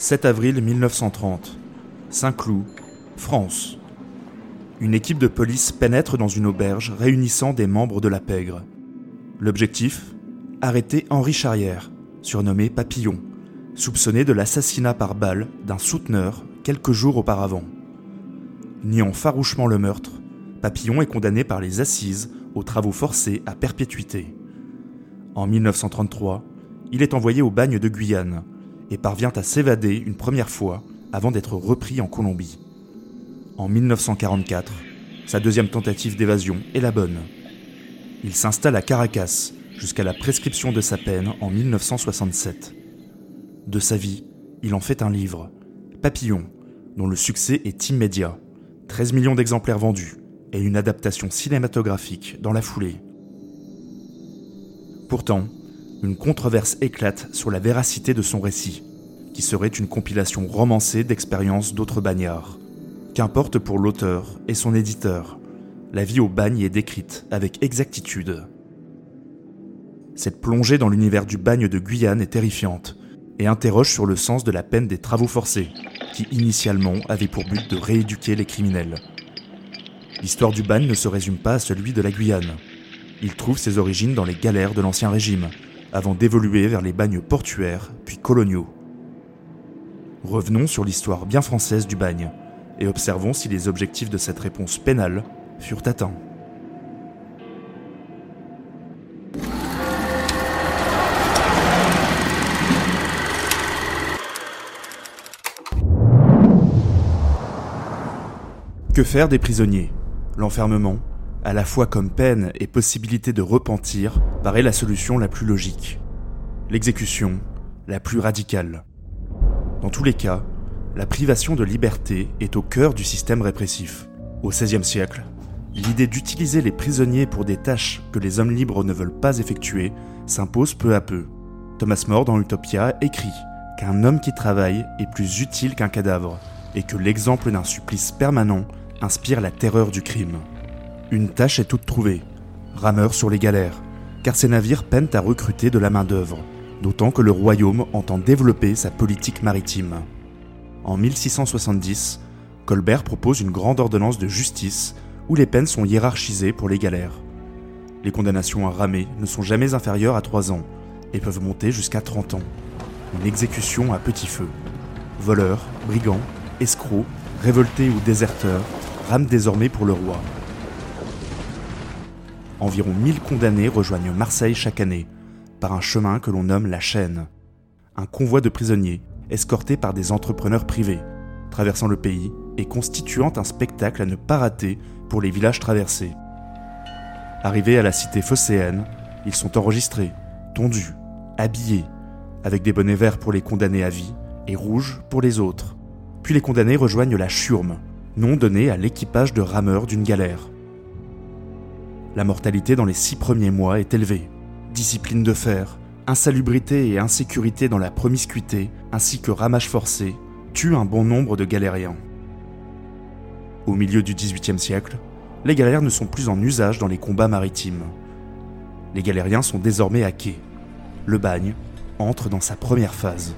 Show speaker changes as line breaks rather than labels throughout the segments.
7 avril 1930. Saint-Cloud, France. Une équipe de police pénètre dans une auberge réunissant des membres de la pègre. L'objectif? Arrêter Henri Charrière, surnommé Papillon, soupçonné de l'assassinat par balle d'un souteneur quelques jours auparavant. Niant farouchement le meurtre, Papillon est condamné par les assises aux travaux forcés à perpétuité. En 1933, il est envoyé au bagne de Guyane, et parvient à s'évader une première fois avant d'être repris en Colombie. En 1944, sa deuxième tentative d'évasion est la bonne. Il s'installe à Caracas jusqu'à la prescription de sa peine en 1967. De sa vie, il en fait un livre, Papillon, dont le succès est immédiat. 13 millions d'exemplaires vendus et une adaptation cinématographique dans la foulée. Pourtant, une controverse éclate sur la véracité de son récit, qui serait une compilation romancée d'expériences d'autres bagnards. Qu'importe pour l'auteur et son éditeur, la vie au bagne est décrite avec exactitude. Cette plongée dans l'univers du bagne de Guyane est terrifiante et interroge sur le sens de la peine des travaux forcés, qui initialement avait pour but de rééduquer les criminels. L'histoire du bagne ne se résume pas à celui de la Guyane. Il trouve ses origines dans les galères de l'Ancien Régime, avant d'évoluer vers les bagnes portuaires puis coloniaux. Revenons sur l'histoire bien française du bagne et observons si les objectifs de cette réponse pénale furent atteints. Que faire des prisonniers? L'enfermement, à la fois comme peine et possibilité de repentir, la solution la plus logique. L'exécution, la plus radicale. Dans tous les cas, la privation de liberté est au cœur du système répressif. Au XVIe siècle, l'idée d'utiliser les prisonniers pour des tâches que les hommes libres ne veulent pas effectuer s'impose peu à peu. Thomas More dans Utopia écrit qu'un homme qui travaille est plus utile qu'un cadavre et que l'exemple d'un supplice permanent inspire la terreur du crime. Une tâche est toute trouvée, rameur sur les galères, car ces navires peinent à recruter de la main-d'œuvre, d'autant que le royaume entend développer sa politique maritime. En 1670, Colbert propose une grande ordonnance de justice où les peines sont hiérarchisées pour les galères. Les condamnations à ramer ne sont jamais inférieures à 3 ans et peuvent monter jusqu'à 30 ans. Une exécution à petit feu. Voleurs, brigands, escrocs, révoltés ou déserteurs rament désormais pour le roi. Environ 1000 condamnés rejoignent Marseille chaque année, par un chemin que l'on nomme la chaîne. Un convoi de prisonniers, escortés par des entrepreneurs privés, traversant le pays et constituant un spectacle à ne pas rater pour les villages traversés. Arrivés à la cité phocéenne, ils sont enregistrés, tondus, habillés, avec des bonnets verts pour les condamnés à vie et rouges pour les autres. Puis les condamnés rejoignent la churme, nom donné à l'équipage de rameurs d'une galère. La mortalité dans les six premiers mois est élevée. Discipline de fer, insalubrité et insécurité dans la promiscuité, ainsi que ramage forcé, tuent un bon nombre de galériens. Au milieu du XVIIIe siècle, les galères ne sont plus en usage dans les combats maritimes. Les galériens sont désormais à quai. Le bagne entre dans sa première phase.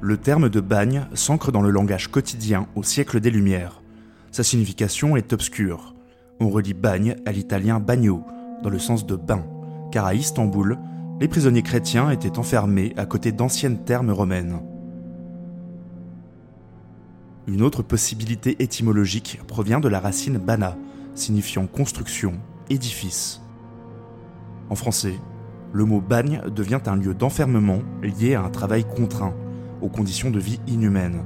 Le terme de bagne s'ancre dans le langage quotidien au siècle des Lumières. Sa signification est obscure. On relie bagne à l'italien bagno, dans le sens de bain, car à Istanbul, les prisonniers chrétiens étaient enfermés à côté d'anciennes thermes romaines. Une autre possibilité étymologique provient de la racine bana, signifiant construction, édifice. En français, le mot bagne devient un lieu d'enfermement lié à un travail contraint, aux conditions de vie inhumaines.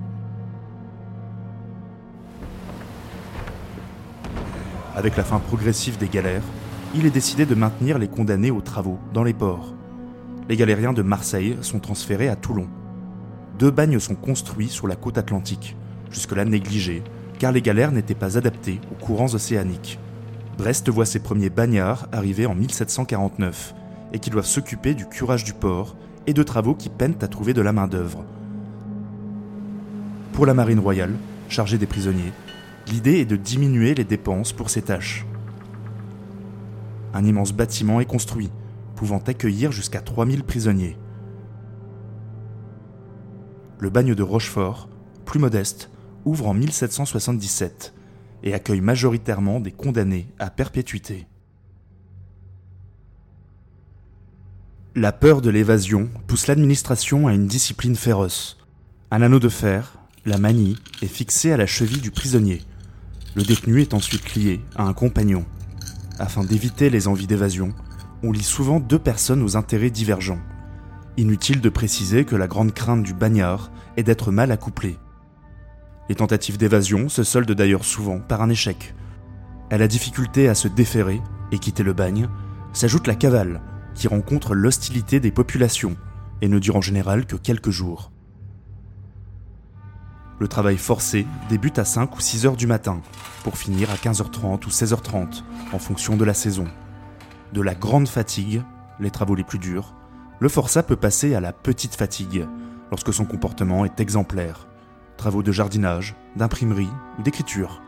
Avec la fin progressive des galères, il est décidé de maintenir les condamnés aux travaux dans les ports. Les galériens de Marseille sont transférés à Toulon. Deux bagnes sont construits sur la côte atlantique, jusque-là négligés, car les galères n'étaient pas adaptées aux courants océaniques. Brest voit ses premiers bagnards arriver en 1749 et qui doivent s'occuper du curage du port et de travaux qui peinent à trouver de la main-d'œuvre. Pour la marine royale, chargée des prisonniers, L'idée est de diminuer les dépenses pour ces tâches. Un immense bâtiment est construit, pouvant accueillir jusqu'à 3000 prisonniers. le bagne de Rochefort, plus modeste, ouvre en 1777 et accueille majoritairement des condamnés à perpétuité. La peur de l'évasion pousse l'administration à une discipline féroce. Un anneau de fer, la manie, est fixé à la cheville du prisonnier. Le détenu est ensuite lié à un compagnon. Afin d'éviter les envies d'évasion, on lie souvent deux personnes aux intérêts divergents. Inutile de préciser que la grande crainte du bagnard est d'être mal accouplé. Les tentatives d'évasion se soldent d'ailleurs souvent par un échec. À la difficulté à se déférer et quitter le bagne, s'ajoute la cavale, qui rencontre l'hostilité des populations et ne dure en général que quelques jours. Le travail forcé débute à 5 ou 6 heures du matin, pour finir à 15h30 ou 16h30, en fonction de la saison. De la grande fatigue, les travaux les plus durs, le forçat peut passer à la petite fatigue, lorsque son comportement est exemplaire. Travaux de jardinage, d'imprimerie ou d'écriture.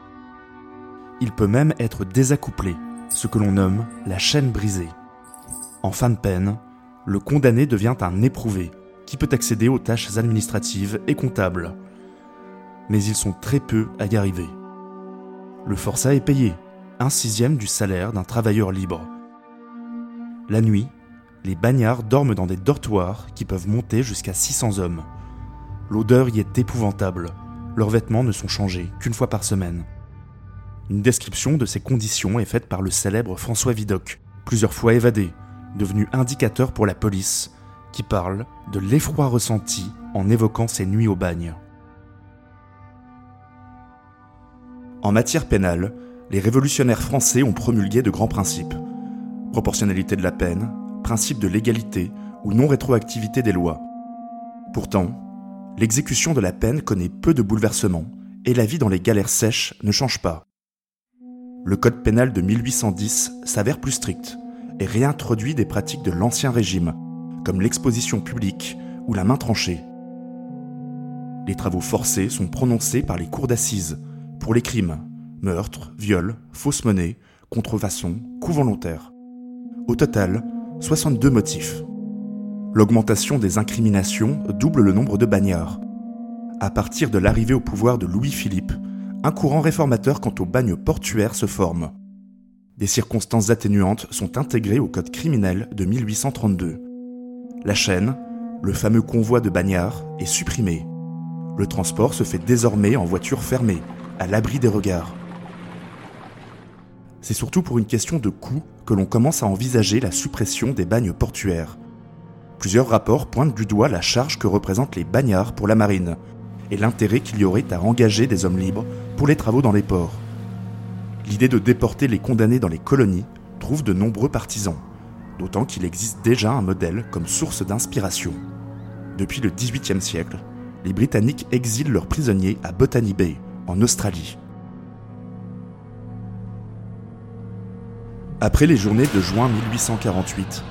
Il peut même être désaccouplé, ce que l'on nomme la chaîne brisée. En fin de peine, le condamné devient un éprouvé, qui peut accéder aux tâches administratives et comptables. Mais ils sont très peu à y arriver. Le forçat est payé, un sixième du salaire d'un travailleur libre. La nuit, les bagnards dorment dans des dortoirs qui peuvent monter jusqu'à 600 hommes. L'odeur y est épouvantable. Leurs vêtements ne sont changés qu'une fois par semaine. Une description de ces conditions est faite par le célèbre François Vidocq, plusieurs fois évadé, devenu indicateur pour la police, qui parle de l'effroi ressenti en évoquant ses nuits au bagne. En matière pénale, les révolutionnaires français ont promulgué de grands principes. Proportionnalité de la peine, principe de légalité ou non-rétroactivité des lois. Pourtant, l'exécution de la peine connaît peu de bouleversements et la vie dans les galères sèches ne change pas. Le code pénal de 1810 s'avère plus strict et réintroduit des pratiques de l'Ancien Régime, comme l'exposition publique ou la main tranchée. Les travaux forcés sont prononcés par les cours d'assises pour les crimes, meurtres, viols, fausses monnaies, contrefaçons, coups volontaires. Au total, 62 motifs. L'augmentation des incriminations double le nombre de bagnards. À partir de l'arrivée au pouvoir de Louis-Philippe, un courant réformateur quant au bagne portuaire se forme. Des circonstances atténuantes sont intégrées au code criminel de 1832. La chaîne, le fameux convoi de bagnards, est supprimé. Le transport se fait désormais en voiture fermée, à l'abri des regards. C'est surtout pour une question de coût que l'on commence à envisager la suppression des bagnes portuaires. Plusieurs rapports pointent du doigt la charge que représentent les bagnards pour la marine et l'intérêt qu'il y aurait à engager des hommes libres pour les travaux dans les ports l'idée de déporter les condamnés dans les colonies trouve de nombreux partisans, d'autant qu'il existe déjà un modèle comme source d'inspiration. Depuis le XVIIIe siècle, les Britanniques exilent leurs prisonniers à Botany Bay, en Australie. Après les journées de juin 1848,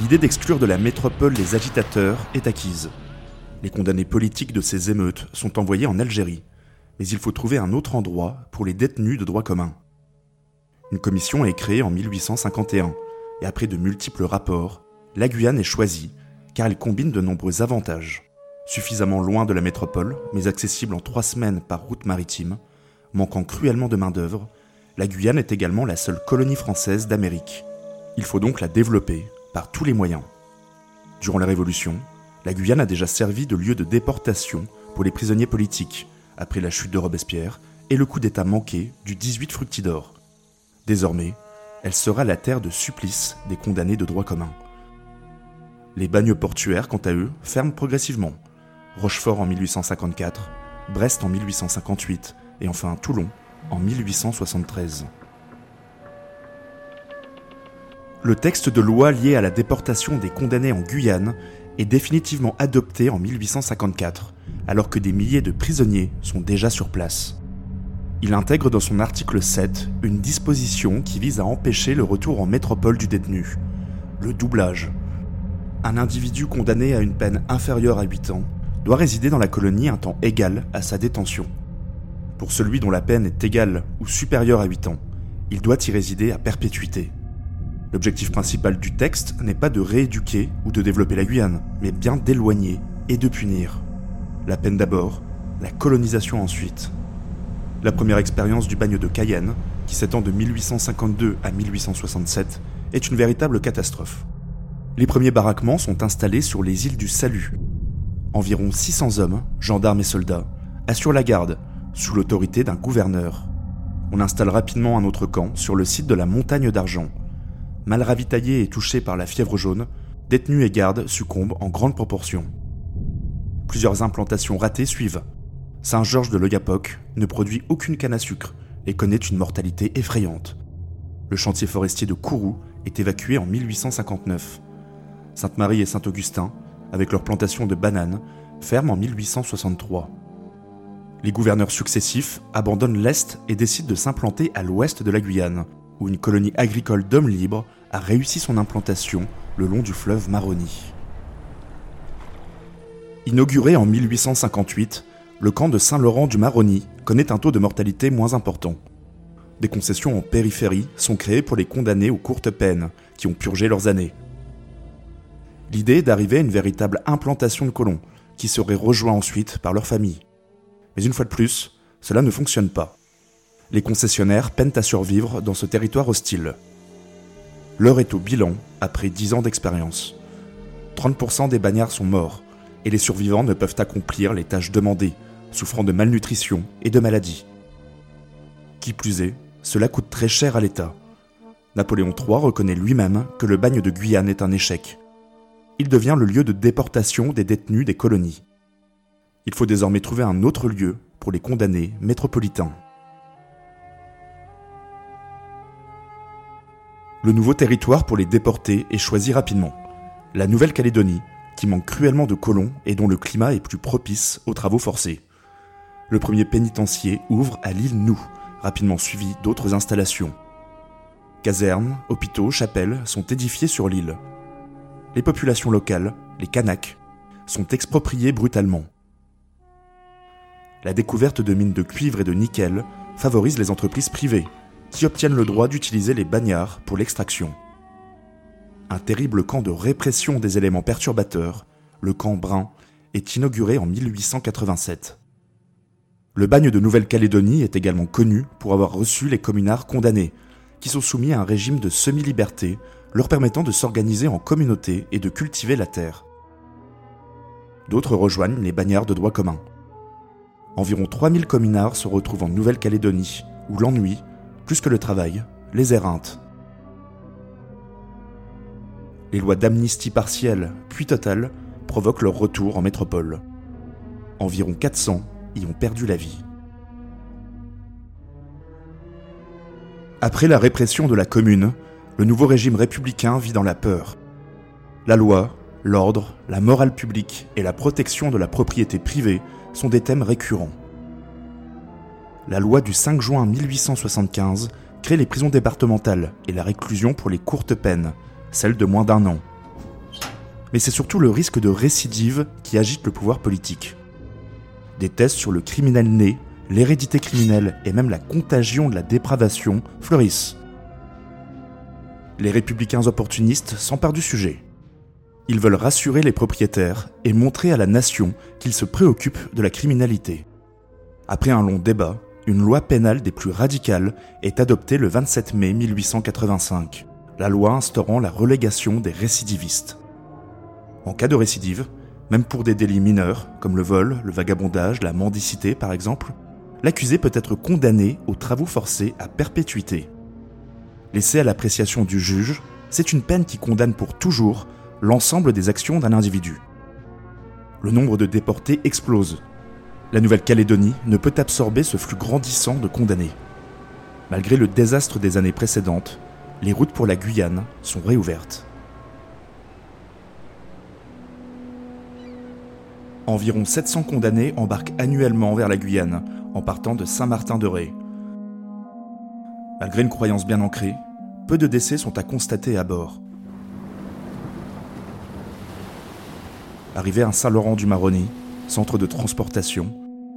l'idée d'exclure de la métropole les agitateurs est acquise. Les condamnés politiques de ces émeutes sont envoyés en Algérie, mais il faut trouver un autre endroit pour les détenus de droit commun. Une commission est créée en 1851, et après de multiples rapports, la Guyane est choisie, car elle combine de nombreux avantages. Suffisamment loin de la métropole, mais accessible en trois semaines par route maritime, manquant cruellement de main-d'œuvre, la Guyane est également la seule colonie française d'Amérique. Il faut donc la développer par tous les moyens. Durant la Révolution, la Guyane a déjà servi de lieu de déportation pour les prisonniers politiques, après la chute de Robespierre et le coup d'État manqué du 18 Fructidor. Désormais, elle sera la terre de supplice des condamnés de droit commun. Les bagnes portuaires, quant à eux, ferment progressivement. Rochefort en 1854, Brest en 1858 et enfin Toulon en 1873. Le texte de loi lié à la déportation des condamnés en Guyane est définitivement adopté en 1854, alors que des milliers de prisonniers sont déjà sur place. Il intègre dans son article 7 une disposition qui vise à empêcher le retour en métropole du détenu, le doublage. Un individu condamné à une peine inférieure à 8 ans doit résider dans la colonie un temps égal à sa détention. Pour celui dont la peine est égale ou supérieure à 8 ans, il doit y résider à perpétuité. L'objectif principal du texte n'est pas de rééduquer ou de développer la Guyane, mais bien d'éloigner et de punir. la peine d'abord, la colonisation ensuite. La première expérience du bagne de Cayenne, qui s'étend de 1852 à 1867, est une véritable catastrophe. Les premiers baraquements sont installés sur les îles du Salut. Environ 600 hommes, gendarmes et soldats, assurent la garde, sous l'autorité d'un gouverneur. On installe rapidement un autre camp sur le site de la Montagne d'Argent. Mal ravitaillés et touchés par la fièvre jaune, détenus et gardes succombent en grande proportion. Plusieurs implantations ratées suivent. Saint-Georges de l'Oyapoc ne produit aucune canne à sucre et connaît une mortalité effrayante. Le chantier forestier de Kourou est évacué en 1859. Sainte-Marie et Saint-Augustin, avec leur plantation de bananes, ferment en 1863. Les gouverneurs successifs abandonnent l'Est et décident de s'implanter à l'ouest de la Guyane, où une colonie agricole d'hommes libres a réussi son implantation le long du fleuve Maroni. Inauguré en 1858, le camp de Saint-Laurent du Maroni connaît un taux de mortalité moins important. Des concessions en périphérie sont créées pour les condamnés aux courtes peines, qui ont purgé leurs années. L'idée est d'arriver à une véritable implantation de colons, qui seraient rejoints ensuite par leurs familles. Mais une fois de plus, cela ne fonctionne pas. Les concessionnaires peinent à survivre dans ce territoire hostile. L'heure est au bilan après 10 ans d'expérience. 30% des bagnards sont morts, et les survivants ne peuvent accomplir les tâches demandées, souffrant de malnutrition et de maladies. Qui plus est, cela coûte très cher à l'État. Napoléon III reconnaît lui-même que le bagne de Guyane est un échec il devient le lieu de déportation des détenus des colonies. Il faut désormais trouver un autre lieu pour les condamnés métropolitains. Le nouveau territoire pour les déporter est choisi rapidement. La Nouvelle-Calédonie, qui manque cruellement de colons et dont le climat est plus propice aux travaux forcés. Le premier pénitencier ouvre à l'île Nou, rapidement suivi d'autres installations. Casernes, hôpitaux, chapelles sont édifiés sur l'île les populations locales, les Kanaks, sont expropriées brutalement. La découverte de mines de cuivre et de nickel favorise les entreprises privées, qui obtiennent le droit d'utiliser les bagnards pour l'extraction. Un terrible camp de répression des éléments perturbateurs, le camp Brun, est inauguré en 1887. Le bagne de Nouvelle-Calédonie est également connu pour avoir reçu les communards condamnés, qui sont soumis à un régime de semi-liberté leur permettant de s'organiser en communauté et de cultiver la terre. D'autres rejoignent les bagnards de droit commun. Environ 3000 communards se retrouvent en Nouvelle-Calédonie, où l'ennui, plus que le travail, les éreinte. Les lois d'amnistie partielle, puis totale, provoquent leur retour en métropole. Environ 400 y ont perdu la vie. Après la répression de la commune, le nouveau régime républicain vit dans la peur. La loi, l'ordre, la morale publique et la protection de la propriété privée sont des thèmes récurrents. La loi du 5 juin 1875 crée les prisons départementales et la réclusion pour les courtes peines, celles de moins d'un an. Mais c'est surtout le risque de récidive qui agite le pouvoir politique. Des tests sur le criminel né, l'hérédité criminelle et même la contagion de la dépravation fleurissent les républicains opportunistes s'emparent du sujet. Ils veulent rassurer les propriétaires et montrer à la nation qu'ils se préoccupent de la criminalité. Après un long débat, une loi pénale des plus radicales est adoptée le 27 mai 1885, la loi instaurant la relégation des récidivistes. En cas de récidive, même pour des délits mineurs, comme le vol, le vagabondage, la mendicité par exemple, l'accusé peut être condamné aux travaux forcés à perpétuité. Laissée à l'appréciation du juge, c'est une peine qui condamne pour toujours l'ensemble des actions d'un individu. Le nombre de déportés explose. La Nouvelle-Calédonie ne peut absorber ce flux grandissant de condamnés. Malgré le désastre des années précédentes, les routes pour la Guyane sont réouvertes. Environ 700 condamnés embarquent annuellement vers la Guyane en partant de Saint-Martin-de-Ré, Malgré une croyance bien ancrée, peu de décès sont à constater à bord. Arrivés à Saint-Laurent-du-Maroni, centre de transportation,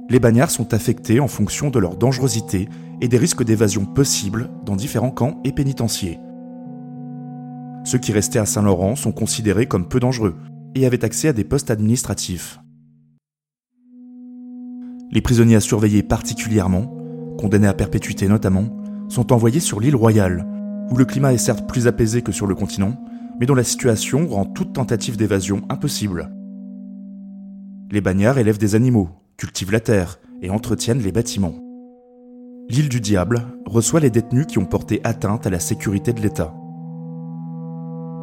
les bagnards sont affectés en fonction de leur dangerosité et des risques d'évasion possibles dans différents camps et pénitenciers. Ceux qui restaient à Saint-Laurent sont considérés comme peu dangereux et avaient accès à des postes administratifs. Les prisonniers à surveiller particulièrement, condamnés à perpétuité notamment, sont envoyés sur l'île Royale, où le climat est certes plus apaisé que sur le continent, mais dont la situation rend toute tentative d'évasion impossible. Les bagnards élèvent des animaux, cultivent la terre et entretiennent les bâtiments. L'île du Diable reçoit les détenus qui ont porté atteinte à la sécurité de l'État.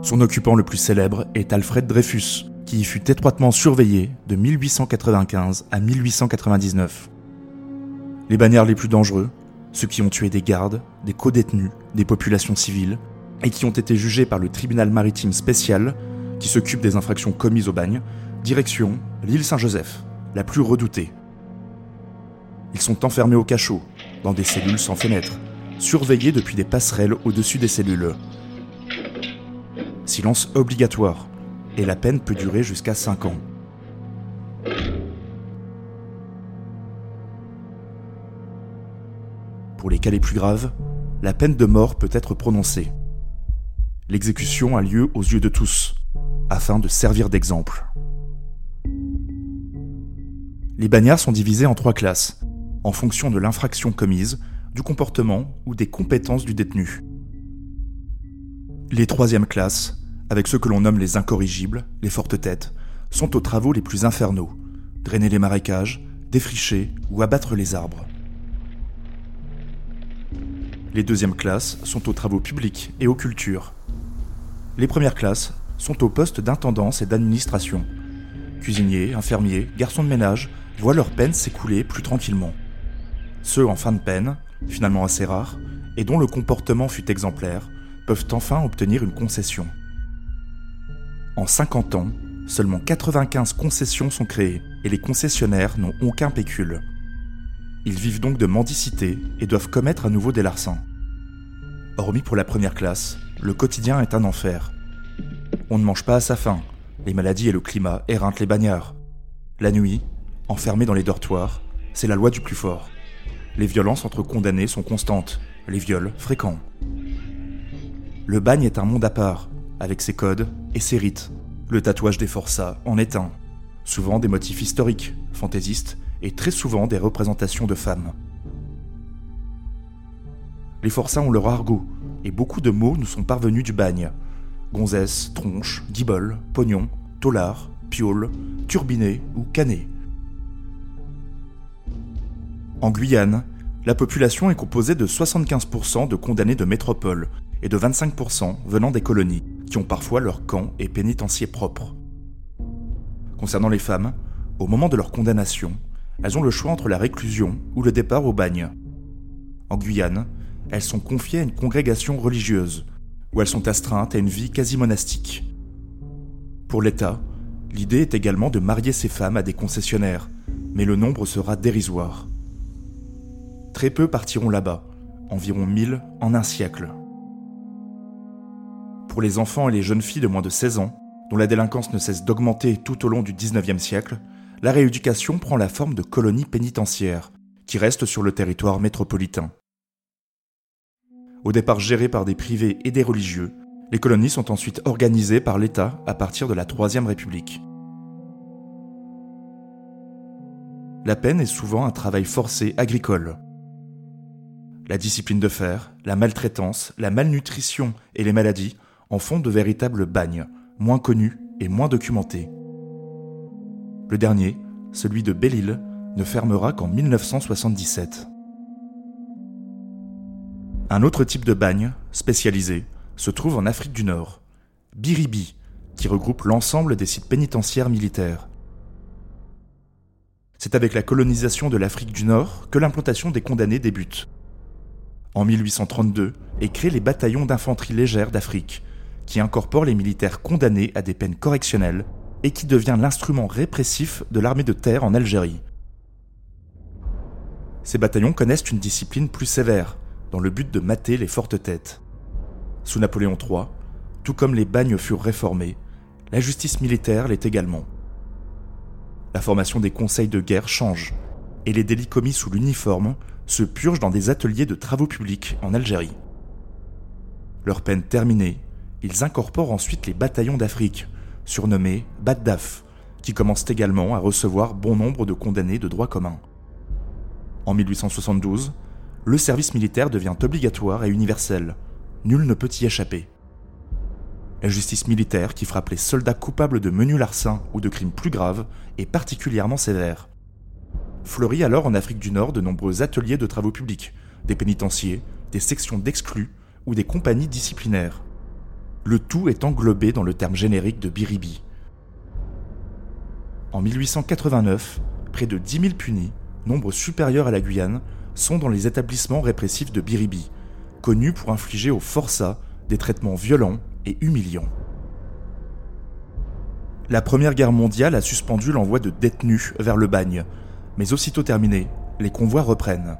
Son occupant le plus célèbre est Alfred Dreyfus, qui y fut étroitement surveillé de 1895 à 1899. Les bagnards les plus dangereux, ceux qui ont tué des gardes, des co-détenus, des populations civiles, et qui ont été jugés par le tribunal maritime spécial, qui s'occupe des infractions commises au bagne, direction l'île Saint-Joseph, la plus redoutée. Ils sont enfermés au cachot, dans des cellules sans fenêtres, surveillés depuis des passerelles au-dessus des cellules. Silence obligatoire, et la peine peut durer jusqu'à 5 ans. Pour les cas les plus graves, la peine de mort peut être prononcée. L'exécution a lieu aux yeux de tous, afin de servir d'exemple. Les bagnards sont divisés en trois classes, en fonction de l'infraction commise, du comportement ou des compétences du détenu. Les troisièmes classes, avec ceux que l'on nomme les incorrigibles, les fortes têtes, sont aux travaux les plus infernaux, drainer les marécages, défricher ou abattre les arbres. Les deuxièmes classes sont aux travaux publics et aux cultures. Les premières classes sont aux postes d'intendance et d'administration. Cuisiniers, infirmiers, garçons de ménage voient leur peine s'écouler plus tranquillement. Ceux en fin de peine, finalement assez rares, et dont le comportement fut exemplaire, peuvent enfin obtenir une concession. En 50 ans, seulement 95 concessions sont créées et les concessionnaires n'ont aucun pécule. Ils vivent donc de mendicité et doivent commettre à nouveau des larcins. Hormis pour la première classe, le quotidien est un enfer. On ne mange pas à sa faim, les maladies et le climat éreintent les bagnards. La nuit, enfermés dans les dortoirs, c'est la loi du plus fort. Les violences entre condamnés sont constantes, les viols fréquents. Le bagne est un monde à part, avec ses codes et ses rites. Le tatouage des forçats en est un. Souvent des motifs historiques, fantaisistes, et très souvent des représentations de femmes. Les forçats ont leur argot, et beaucoup de mots nous sont parvenus du bagne. Gonzesse, tronche, guibole, pognon, tolard, piole, turbiné ou canet. En Guyane, la population est composée de 75% de condamnés de métropole et de 25% venant des colonies, qui ont parfois leur camp et pénitencier propre. Concernant les femmes, au moment de leur condamnation, elles ont le choix entre la réclusion ou le départ au bagne. En Guyane, elles sont confiées à une congrégation religieuse, où elles sont astreintes à une vie quasi monastique. Pour l'État, l'idée est également de marier ces femmes à des concessionnaires, mais le nombre sera dérisoire. Très peu partiront là-bas, environ 1000 en un siècle. Pour les enfants et les jeunes filles de moins de 16 ans, dont la délinquance ne cesse d'augmenter tout au long du 19e siècle, la rééducation prend la forme de colonies pénitentiaires, qui restent sur le territoire métropolitain. Au départ gérées par des privés et des religieux, les colonies sont ensuite organisées par l'État à partir de la Troisième République. La peine est souvent un travail forcé agricole. La discipline de fer, la maltraitance, la malnutrition et les maladies en font de véritables bagnes, moins connus et moins documentés. Le dernier, celui de Belle-Île, ne fermera qu'en 1977. Un autre type de bagne, spécialisé, se trouve en Afrique du Nord, Biribi, qui regroupe l'ensemble des sites pénitentiaires militaires. C'est avec la colonisation de l'Afrique du Nord que l'implantation des condamnés débute. En 1832 est créé les bataillons d'infanterie légère d'Afrique, qui incorporent les militaires condamnés à des peines correctionnelles et qui devient l'instrument répressif de l'armée de terre en Algérie. Ces bataillons connaissent une discipline plus sévère, dans le but de mater les fortes têtes. Sous Napoléon III, tout comme les bagnes furent réformés, la justice militaire l'est également. La formation des conseils de guerre change, et les délits commis sous l'uniforme se purgent dans des ateliers de travaux publics en Algérie. Leur peine terminée, ils incorporent ensuite les bataillons d'Afrique, surnommés Baddaf, qui commencent également à recevoir bon nombre de condamnés de droit commun. En 1872, le service militaire devient obligatoire et universel. Nul ne peut y échapper. La justice militaire, qui frappe les soldats coupables de menus larcins ou de crimes plus graves, est particulièrement sévère. Fleurit alors en Afrique du Nord de nombreux ateliers de travaux publics, des pénitenciers, des sections d'exclus ou des compagnies disciplinaires. Le tout est englobé dans le terme générique de Biribi. En 1889, près de 10 000 punis, nombre supérieur à la Guyane, sont dans les établissements répressifs de Biribi, connus pour infliger aux forçats des traitements violents et humiliants. La Première Guerre mondiale a suspendu l'envoi de détenus vers le bagne, mais aussitôt terminé, les convois reprennent.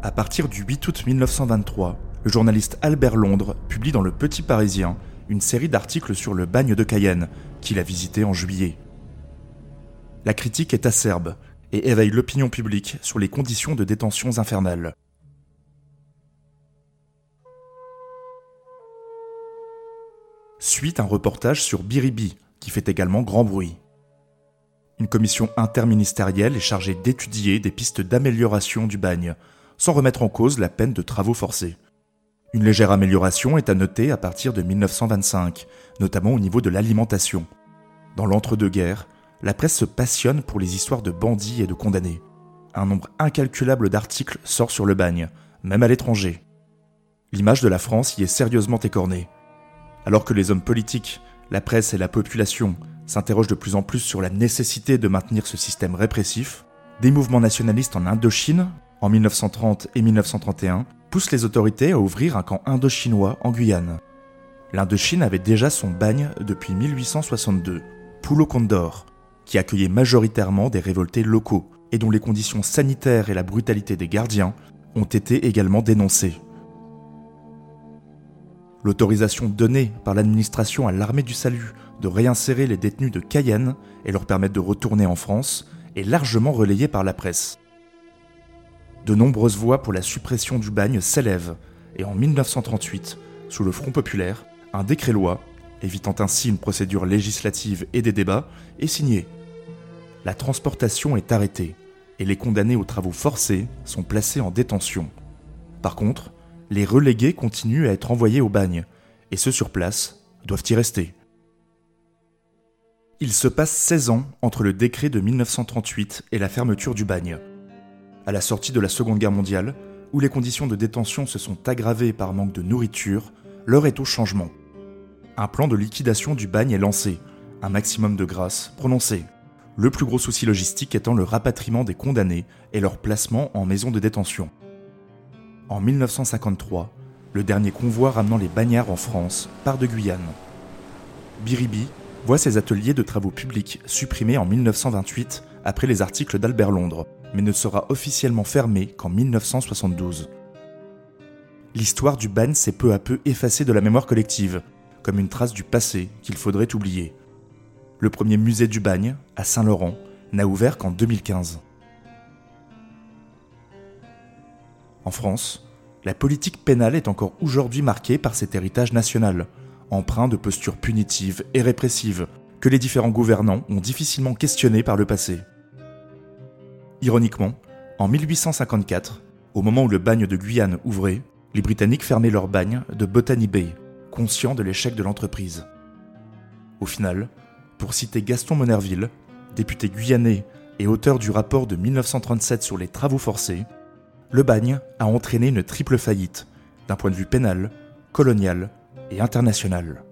À partir du 8 août 1923, le journaliste Albert Londres publie dans Le Petit Parisien une série d'articles sur le bagne de Cayenne, qu'il a visité en juillet. La critique est acerbe et éveille l'opinion publique sur les conditions de détentions infernales. Suite un reportage sur Biribi, qui fait également grand bruit. Une commission interministérielle est chargée d'étudier des pistes d'amélioration du bagne, sans remettre en cause la peine de travaux forcés. Une légère amélioration est à noter à partir de 1925, notamment au niveau de l'alimentation. Dans l'entre-deux-guerres, la presse se passionne pour les histoires de bandits et de condamnés. Un nombre incalculable d'articles sort sur le bagne, même à l'étranger. L'image de la France y est sérieusement écornée. Alors que les hommes politiques, la presse et la population s'interrogent de plus en plus sur la nécessité de maintenir ce système répressif, des mouvements nationalistes en Indochine, en 1930 et 1931, poussent les autorités à ouvrir un camp indochinois en Guyane. L'Indochine avait déjà son bagne depuis 1862, Poulo Condor, qui accueillait majoritairement des révoltés locaux et dont les conditions sanitaires et la brutalité des gardiens ont été également dénoncées. L'autorisation donnée par l'administration à l'armée du salut de réinsérer les détenus de Cayenne et leur permettre de retourner en France est largement relayée par la presse. De nombreuses voix pour la suppression du bagne s'élèvent et en 1938, sous le Front populaire, un décret-loi, évitant ainsi une procédure législative et des débats, est signé la transportation est arrêtée et les condamnés aux travaux forcés sont placés en détention. Par contre, les relégués continuent à être envoyés au bagne, et ceux sur place doivent y rester. Il se passe 16 ans entre le décret de 1938 et la fermeture du bagne. À la sortie de la Seconde Guerre mondiale, où les conditions de détention se sont aggravées par manque de nourriture, l'heure est au changement. Un plan de liquidation du bagne est lancé, un maximum de grâce prononcé le plus gros souci logistique étant le rapatriement des condamnés et leur placement en maison de détention. En 1953, le dernier convoi ramenant les bagnards en France part de Guyane. Biribi voit ses ateliers de travaux publics supprimés en 1928 après les articles d'Albert Londres, mais ne sera officiellement fermé qu'en 1972. L'histoire du bagne s'est peu à peu effacée de la mémoire collective, comme une trace du passé qu'il faudrait oublier le premier musée du bagne, à Saint-Laurent, n'a ouvert qu'en 2015. En France, la politique pénale est encore aujourd'hui marquée par cet héritage national, empreint de postures punitives et répressives que les différents gouvernants ont difficilement questionnées par le passé. Ironiquement, en 1854, au moment où le bagne de Guyane ouvrait, les Britanniques fermaient leur bagne de Botany Bay, conscients de l'échec de l'entreprise. Au final, pour citer Gaston Monerville, député guyanais et auteur du rapport de 1937 sur les travaux forcés, le bagne a entraîné une triple faillite, d'un point de vue pénal, colonial et international.